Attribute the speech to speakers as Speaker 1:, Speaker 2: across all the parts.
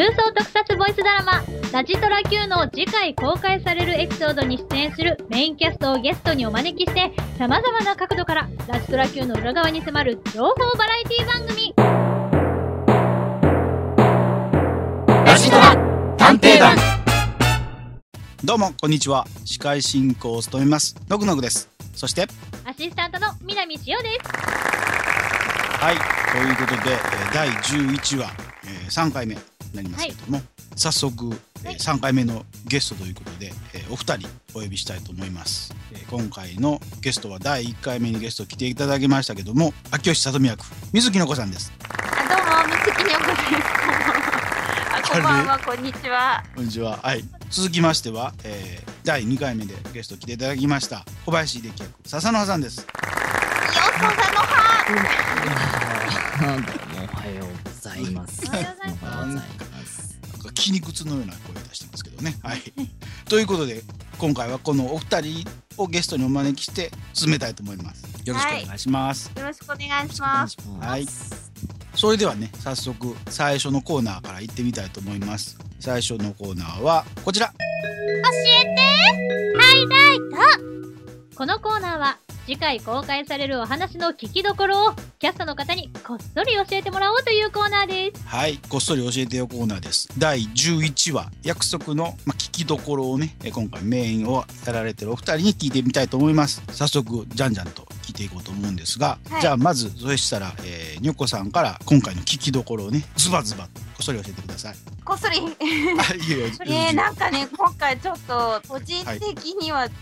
Speaker 1: 空想特撮ボイスドラマ「ラジトラ Q」の次回公開されるエピソードに出演するメインキャストをゲストにお招きして様々な角度からラジトラ Q の裏側に迫る情報バラエティ番組。
Speaker 2: ラジトラ探偵団。
Speaker 3: どうも、こんにちは。司会進行を務めます、のぐのぐです。そして、
Speaker 1: アシスタントの南千代です。
Speaker 3: はい、ということで、えー第11話、えー3回目。になりますけども、早速、えー3回目のゲストということで、えーお二人お呼びしたいと思います。えー今回のゲストは第1回目にゲスト来ていただきましたけども、秋吉里美役、水木の子さんです。
Speaker 4: あどうも、みつきにおこです。こんばんは。あ、こんにちは。
Speaker 3: こんにちは。はい。続きましては、えー第2回目でゲスト来ていただきました、小林秀樹役、笹野さんです。
Speaker 4: よそさのは。
Speaker 5: どうもおはよう。
Speaker 1: おはようございます
Speaker 5: おはようございます。
Speaker 3: なんか筋肉痛のような声出してますけどね。はい。ということで今回はこのお二人をゲストにお招きして進めたいと思います。よろしくお願いします。
Speaker 4: よろしくお願いします。
Speaker 3: はいそれではね早速最初のコーナーから行ってみたいと思います。最初のコーナーはこちら。
Speaker 1: このコーナーは次回公開されるお話の聞きどころをキャストの方にこっそり教えてもらおうというコーナーです
Speaker 3: はい、こっそり教えてよコーナーです。第11話約束の、まあ、聞きどころをねえ今回メインをやられてるお二人に聞いてみたいと思います。早速じゃんじゃんと聞いていこうと思うんですが、
Speaker 4: はい
Speaker 3: じゃあまずそしたら、えー、にょこさんから今回の聞きどころをねズバズバこっそり教えてください。
Speaker 4: こっそり。
Speaker 3: あいいよ。
Speaker 4: えー、なんかね、今回ちょっと個人的にはつ、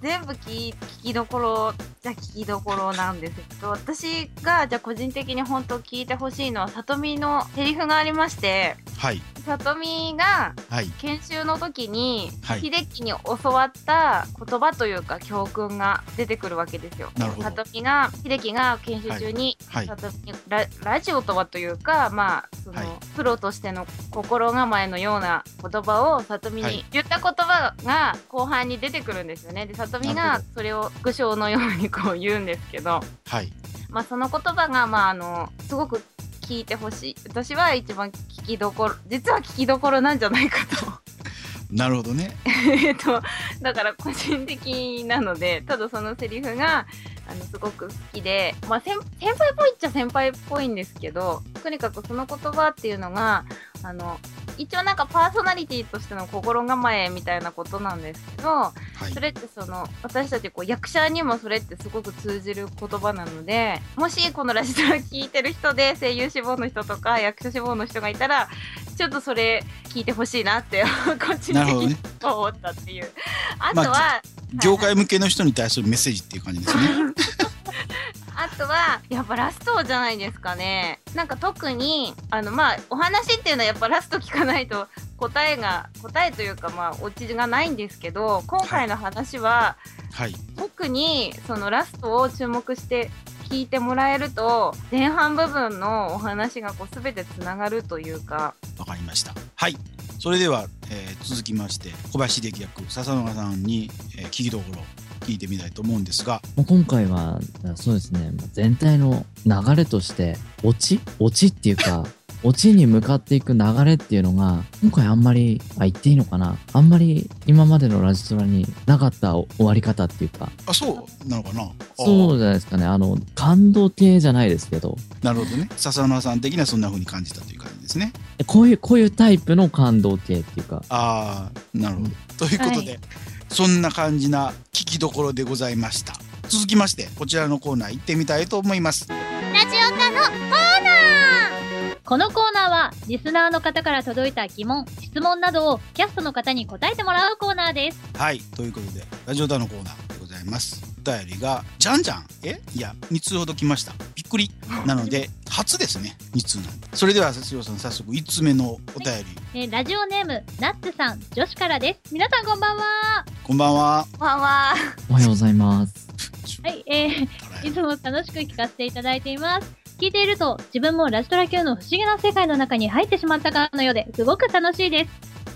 Speaker 4: 全部聞聞きどころじゃ聞きどころなんですけど、私がじゃあ個人的に本当聞いてほしいのは、さとみのセリフがありまして、
Speaker 3: はい
Speaker 4: さとみが
Speaker 3: はい
Speaker 4: 研修の時に、
Speaker 3: はい
Speaker 4: 秀樹に教わった言葉というか教訓が出てくるわけですよ。さとみが秀樹が研修中に、
Speaker 3: はい
Speaker 4: さとみにララジオとはというかまあその、
Speaker 3: はい
Speaker 4: プロとしての心構えのような言葉をさとみ
Speaker 3: はい。
Speaker 4: に言った言葉が後半に出てくるんですよね。でさとみがそれを苦笑のようにこう言うんですけど、
Speaker 3: はい。
Speaker 4: まあその言葉がまああのすごく聞いてほしい。私は一番聞きどころ実は聞きどころなんじゃないかと
Speaker 3: なるほどね。
Speaker 4: えっとだから個人的なのでただそのセリフがあのすごく好きで、まあ、先輩っぽいっちゃ先輩っぽいんですけどとにかくその言葉っていうのがあの一応なんかパーソナリティとしての心構えみたいなことなんですけど
Speaker 3: はい
Speaker 4: それってその私たちこう役者にもそれってすごく通じる言葉なのでもしこのラジオを聞いてる人で声優志望の人とか役者志望の人がいたらちょっとそれ聞いてほしいなって個人的に。思ったっていう。あとは、
Speaker 3: 業界向けの人に対するメッセージっていう感じですね。
Speaker 4: あとはやっぱラストじゃないですかね。なんか特にあのまあお話っていうのはやっぱラスト聞かないと答えが答えというかまあオチがないんですけど今回の話は、
Speaker 3: はい
Speaker 4: 特にそのラストを注目して聞いてもらえると前半部分のお話がこう全てつながるというか
Speaker 3: わかりました。はい。それでは、えー続きまして小林秀樹役笹野さんに、えー聞きどころ聞いてみたいと思うんですが、
Speaker 5: もう今回はそうですね。全体の流れとしてオチオチっていうかオチに向かっていく流れっていうのが今回あんまりあ言っていいのかな？あんまり今までのラジトラになかった終わり方っていうか
Speaker 3: あそうなのかな？
Speaker 5: そうじゃないですかねあの感動系じゃないですけど
Speaker 3: なるほどね。笹野さん的にはそんな風に感じたという感じですね。
Speaker 5: こういうこういうタイプの感動系っていうか
Speaker 3: ああなるほど。ということで、
Speaker 1: は
Speaker 3: そんな感じな聞きどころでございました。続きましてこちらのコーナー行ってみたいと思います。
Speaker 1: ラジオカのこのコーナーはリスナーの方から届いた疑問質問などをキャストの方に答えてもらうコーナーです。
Speaker 3: はいということでラジオダのコーナーでございます。お便りがじゃんじゃんえ？いや2通ほど来ました。びっくり。なので初ですね。2通なんで。それでは佐藤さん早速1つ目のお便り、
Speaker 1: えーラジオネームナッツさん女子からです。皆さんこんばんは。
Speaker 3: こんばんは。
Speaker 4: こんばんは。
Speaker 5: おはようございます。
Speaker 1: はいえーいつも楽しく聞かせていただいています。聞いていると自分もラジトラ Q の不思議な世界の中に入ってしまったかのようですごく楽しいです。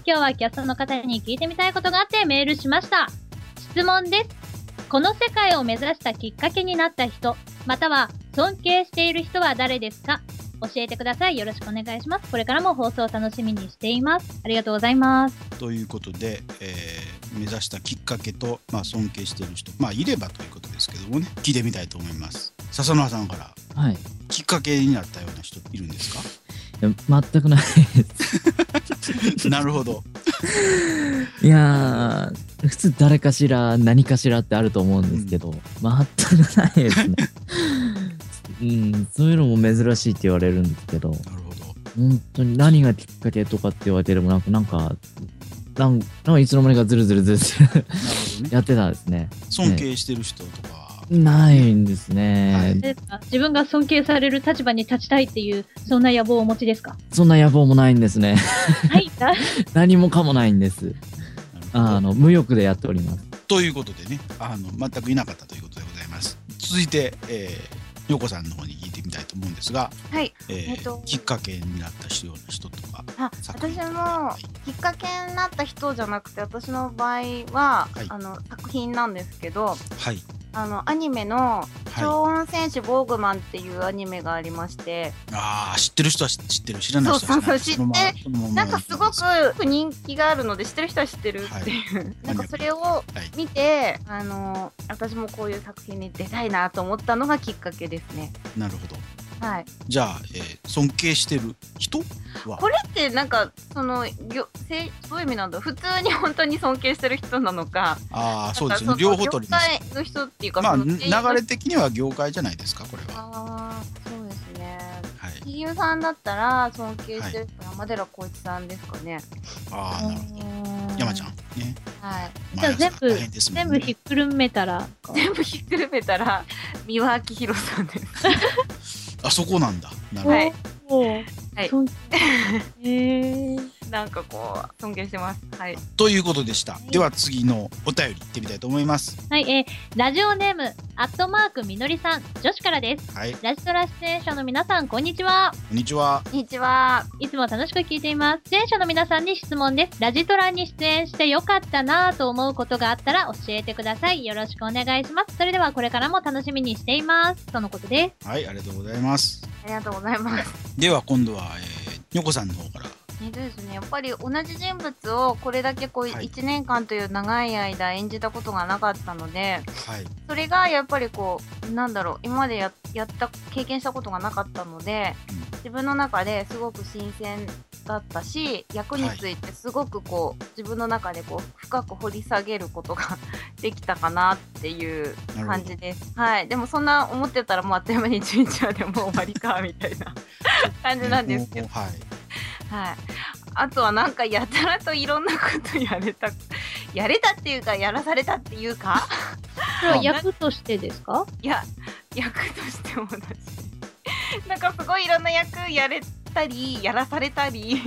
Speaker 1: 今日はキャストの方に聞いてみたいことがあってメールしました。質問です。この世界を目指したきっかけになった人、または尊敬している人は誰ですか？教えてください。よろしくお願いします。これからも放送を楽しみにしています。ありがとうございます。
Speaker 3: ということで、えー目指したきっかけと、まあ、尊敬している人まあいればということですけどもね聞いてみたいと思います笹野さんから
Speaker 5: はい。い
Speaker 3: きっかけになったような人いるんですか？
Speaker 5: や全くないです。
Speaker 3: なるほど
Speaker 5: いやー、普通誰かしら何かしらってあると思うんですけど、全くないですね。うん、そういうのも珍しいって言われるんですけど、
Speaker 3: なるほど
Speaker 5: 本当に何がきっかけとかって言われてもなんか、なんか、なんかいつの間にかずるずるずるずるやってたんですね。
Speaker 3: 尊敬してる人とかは、
Speaker 5: ないんですね。
Speaker 3: はい
Speaker 1: ですか自分が尊敬される立場に立ちたいっていう、そんな野望をお持ちですか？
Speaker 5: そんな野望もないんですね。
Speaker 1: はい。
Speaker 5: 何もかもないんです。あの、無欲でやっております。
Speaker 3: ということでねあの全くいなかったということでございます続いて、えー、よこさんの方に聞いてみたいと思うんですが、
Speaker 4: はい。
Speaker 3: えー
Speaker 4: えっと
Speaker 3: きっかけになった人ような人とか
Speaker 4: あ私もきっかけになった人じゃなくて私の場合は、
Speaker 3: はい
Speaker 4: あの作品なんですけど
Speaker 3: はい
Speaker 4: あのアニメの「
Speaker 3: は
Speaker 4: 超音戦士ボーグマン」っていうアニメがありまして、
Speaker 3: いああ知ってる人は知知ってる。知らない人は知らない。
Speaker 4: そうそうそう
Speaker 3: そのまま
Speaker 4: なんかす。ごく人気があるので知ってる人は知ってるっていう、なんかそれを見てあの私もこういう作品に出たいなと思ったのがきっかけですね。
Speaker 3: まなるほど
Speaker 4: はい、
Speaker 3: じゃあ、えー尊敬してる人は？
Speaker 4: これってなんかそのぎょせそういう意味なんだ。普通に本当に尊敬してる人なのか
Speaker 3: ああそうですね。両方取ります。
Speaker 4: 業界の人っていうか、
Speaker 3: まあ流れ的には業界じゃないですかこれは。
Speaker 4: あーそうですね。
Speaker 3: はい。
Speaker 4: 俳優さんだったら尊敬してる山寺宏一さんですかね。
Speaker 3: ああなるほど。山ちゃんね。
Speaker 4: はい。
Speaker 1: じゃあ全部
Speaker 3: 大変ですもん
Speaker 1: 全
Speaker 3: ね
Speaker 1: 部ひっくるめたら、
Speaker 4: 全部ひっくるめたら三輪明宏さんです。
Speaker 3: あそこなんだ。なるほど、
Speaker 4: はい。はい。
Speaker 1: 尊敬 へー
Speaker 4: なんかこう尊敬してます。はい。
Speaker 3: ということでした、では次のお便りいってみたいと思います
Speaker 1: はい、えー、ラジオネーム、アットマークみのりさん、女子からです。
Speaker 3: はいこ
Speaker 1: ラジトラ出演者の皆さん、こんにちは。
Speaker 3: んにちは
Speaker 4: こんにちは。
Speaker 1: いつも楽しく聞いています。出演者の皆さんに質問です。ラジトラに出演してよかったなぁと思うことがあったら教えてください。よろしくお願いします。それではこれからも楽しみにしています。とのことです。
Speaker 3: はいありがとうございます
Speaker 4: ありがとうございます。
Speaker 3: では今度は、えー、にょこさんの方から
Speaker 4: えですね、やっぱり同じ人物をこれだけこう
Speaker 3: はい。
Speaker 4: 1年間という長い間演じたことがなかったので、
Speaker 3: はい。
Speaker 4: それがやっぱりこうなんだろう今までややった経験したことがなかったので、
Speaker 3: うん。
Speaker 4: 自分の中ですごく新鮮だったし役についてすごくこう自分の中でこう深く掘り下げることが できたかなっていう感じです。はい、でもそんな思ってたらもうあっという間に11話でもう終わりかみたいな 感じなんですけど
Speaker 3: はい。
Speaker 4: あとはなんかやたらといろんなことやれた、やれたっていうか、やらされたっていうか、
Speaker 1: これは役としてですか？
Speaker 4: いや、役としてもだし、なんかすごいいろんな役やれたり、やらされたり、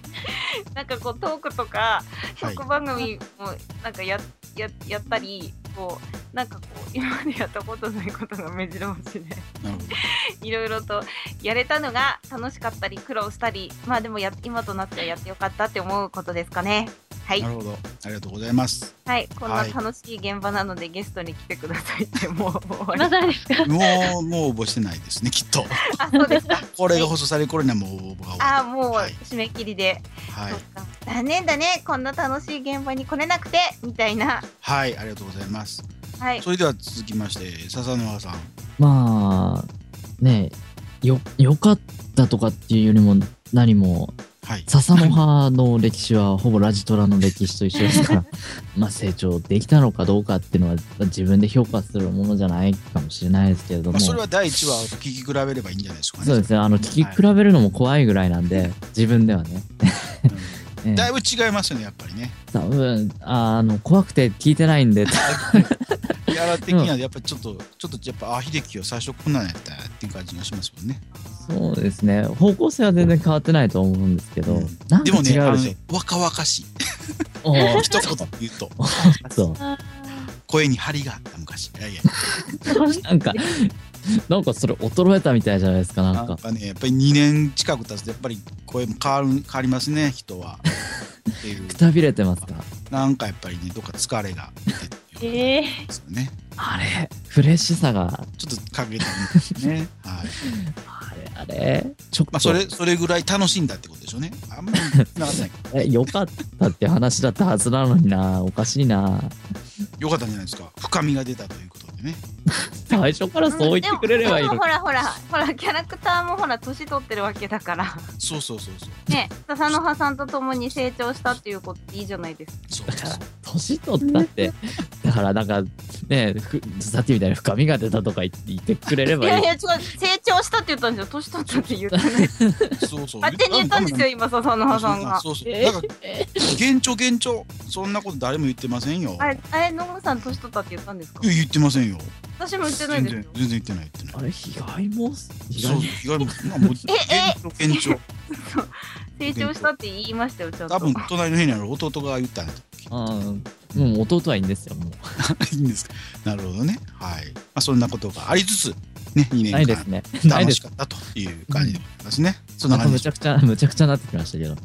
Speaker 4: なんかこうトークとか、
Speaker 3: はい。
Speaker 4: 職番組もなんかや、ややったり、こう、なんかこう、今までやったことないことが目白押しで。いろいろとやれたのが楽しかったり苦労したりまあでもや今となってはやってよかったって思うことですかね。はい。
Speaker 3: なるほど。ありがとうございます。
Speaker 4: はい。こんな
Speaker 3: はい
Speaker 4: 楽しい現場なのでゲストに来てくださいってもう終わ
Speaker 1: ですか？
Speaker 3: もうもう応募してないですねきっと。
Speaker 4: あそうですか。
Speaker 3: これが放送される頃にはもう応募が終わ
Speaker 4: あもう
Speaker 3: はい。
Speaker 4: 締め切りで、
Speaker 3: るはい。
Speaker 4: 残念だね。こんな楽しい現場に来れなくてみたいな。
Speaker 3: はい。ありがとうございます
Speaker 4: はい
Speaker 3: それでは続きまして笹沼さん
Speaker 5: まあ、ねよ、良かったとかっていうよりも何も、
Speaker 3: はい
Speaker 5: 笹の葉の歴史はほぼラジトラの歴史と一緒ですから、まあ成長できたのかどうかっていうのは自分で評価するものじゃないかもしれないですけれども。
Speaker 3: まあ、それは第一話と聞き比べればいいんじゃないですかね
Speaker 5: そうですね。あの、聞き比べるのも怖いぐらいなんで、自分ではね。ええ
Speaker 3: だいぶ違いますよねやっぱりね。
Speaker 5: 多分、あの、怖くて聞いてないんで、
Speaker 3: キャラ的にはやっぱりちょっと、ちょっとやっぱあ秀樹は最初こんなんやったっていう感じがしますもんね。
Speaker 5: そうですね。方向性は全然変わってないと思うんですけど、
Speaker 3: うん。
Speaker 5: なんか
Speaker 3: でもねあの若々しい。一言言うと。
Speaker 5: そう。
Speaker 3: 声に張りがあった昔。いやいや。
Speaker 5: なんか、なんかそれ衰えたみたいじゃないですか、な
Speaker 3: なんん
Speaker 5: か。
Speaker 3: かねやっぱり2年近く経つとやっぱり声も変わる変わりますね人はっていう
Speaker 5: くたびれてますか？
Speaker 3: なんかやっぱりねどっか疲れが出てるですよね
Speaker 5: あれ、フレッシュさが、
Speaker 3: ちょっと隠れてるんですねはい
Speaker 5: あれ、あれちょっと、
Speaker 3: まあ、それ、それぐらい楽しんだってことでしょうね。あんまりなかったない。
Speaker 5: え、よかったって話だったはずなのにな。おかしいな。
Speaker 3: よかったんじゃないですか。深みが出たということでね。
Speaker 5: 最初からそう言ってくれればいいのに
Speaker 4: でもほ。らほらほらキャラクターもほら年取ってるわけだから
Speaker 3: そうそうそうそう。
Speaker 4: ね笹の葉さんと共に成長したっていうことでいいじゃないですか
Speaker 3: そうそうそう。
Speaker 5: 年取ったって、だからなんか、ね、ふさっきみたいに深みが出たとか言って言ってくれればいい。
Speaker 4: いやいや違う成長したって言ったんですよ年取ったって言ってない
Speaker 3: そうそう。
Speaker 4: 勝手に言ったんですよ今笹の葉さんが
Speaker 3: そうそう。
Speaker 5: え
Speaker 3: だから、幻聴幻聴。そんなこと誰も言ってませんよ。
Speaker 4: あれあれ野村さん年取ったって言ったんですか？
Speaker 3: いや言ってませんよ。
Speaker 4: 私も言ってない
Speaker 3: 全
Speaker 4: ですよ、
Speaker 3: 然全然言ってない言ってない。
Speaker 5: あれ、被害も、被
Speaker 3: そう
Speaker 5: 害、
Speaker 3: 被害も、まあ、もう、
Speaker 4: え
Speaker 3: 幻聴幻聴。
Speaker 4: 成長したって言いましたよちゃんと
Speaker 3: 多分、隣の部屋にある弟が言ったんだ。
Speaker 5: うん、もう弟はいいんですよ、もう。
Speaker 3: いいんですか。なるほどね。はい。まあ、そんなことがありつつ、ね、2年間
Speaker 5: ね。
Speaker 3: 楽し。かったという感じでございますね。そんな
Speaker 5: なんか
Speaker 3: 感じで
Speaker 5: むちゃくちゃ、むちゃくちゃなってきましたけど。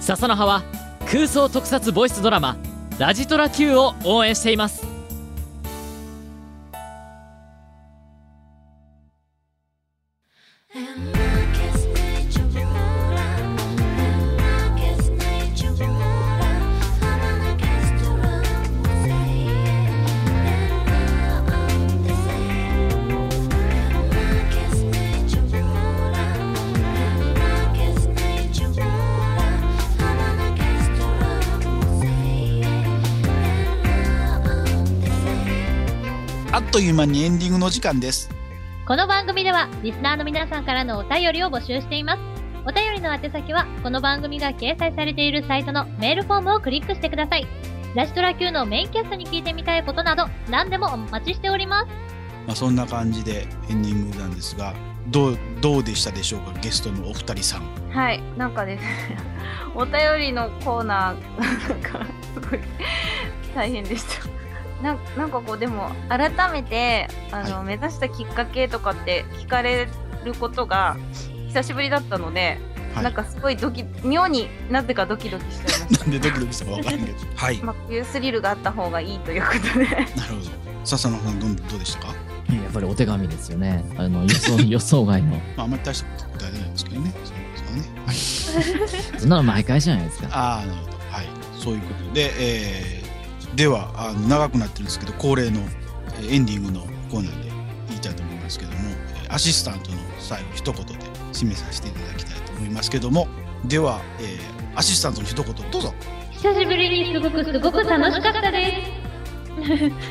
Speaker 6: 笹の葉は空想特撮ボイスドラマ「ラジトラ Q」を応援しています。
Speaker 3: という間にエンディングの時間です。
Speaker 1: この番組ではリスナーの皆さんからのお便りを募集しています。お便りの宛先はこの番組が掲載されているサイトのメールフォームをクリックしてください。ラジトラ Q のメインキャストに聞いてみたいことなど何でもお待ちしております。
Speaker 3: まあ、そんな感じでエンディングなんですが、どう、どうでしたでしょうか、ゲストのお二人さん。
Speaker 4: はいなんかですね お便りのコーナーなんかすごい大変でしたなんなんかこうでも改めてあの、
Speaker 3: は
Speaker 4: 目指したきっかけとかって聞かれることが久しぶりだったので、
Speaker 3: はい
Speaker 4: なんかすごいドキ妙になぜかドキドキしちゃいまし
Speaker 3: なんでドキドキしたかわからんけど。はい。
Speaker 4: たまあこういうスリルがあった方がいいということで
Speaker 3: なるほど。笹野さん、どんどうでしたか？
Speaker 5: やっぱりお手紙ですよね。あの、予想、予想外の。
Speaker 3: まあ、あんまり大したことは出ないですけどね。そうそうね。はい。
Speaker 5: そんなの毎回じゃないですか。
Speaker 3: ああ、なるほど。はい。そういうことで、えー、では、あの長くなってるんですけど、恒例のえーエンディングのコーナーで言いたいと思いますけども、えーアシスタントの最後、一言で締めさせていただきたいと思いますけども、では、えーアシスタントの一言、どうぞ。
Speaker 1: 久しぶりにすごくすごく楽しかったで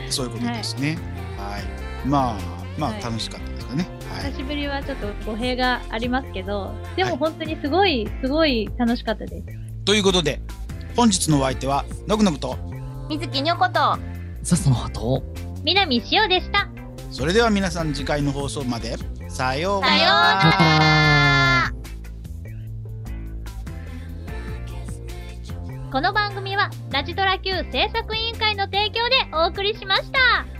Speaker 1: す。
Speaker 3: そういうことですね。はい。まあ、まあ、
Speaker 1: はい
Speaker 3: 楽しかったですかね。はい
Speaker 1: 久。しぶりはちょっと語弊がありますけど、で
Speaker 3: はい
Speaker 1: も本当にすごい、すごい楽しかったです。
Speaker 3: ということで、本日のお相手は、のくのくと、
Speaker 4: 水木にょこと
Speaker 5: さあ、その後、
Speaker 1: 南塩でした。
Speaker 3: それでは皆さん次回の放送まで、さようなら。
Speaker 4: さようなら
Speaker 1: この番組はラジトラ Q 制作委員会の提供でお送りしました。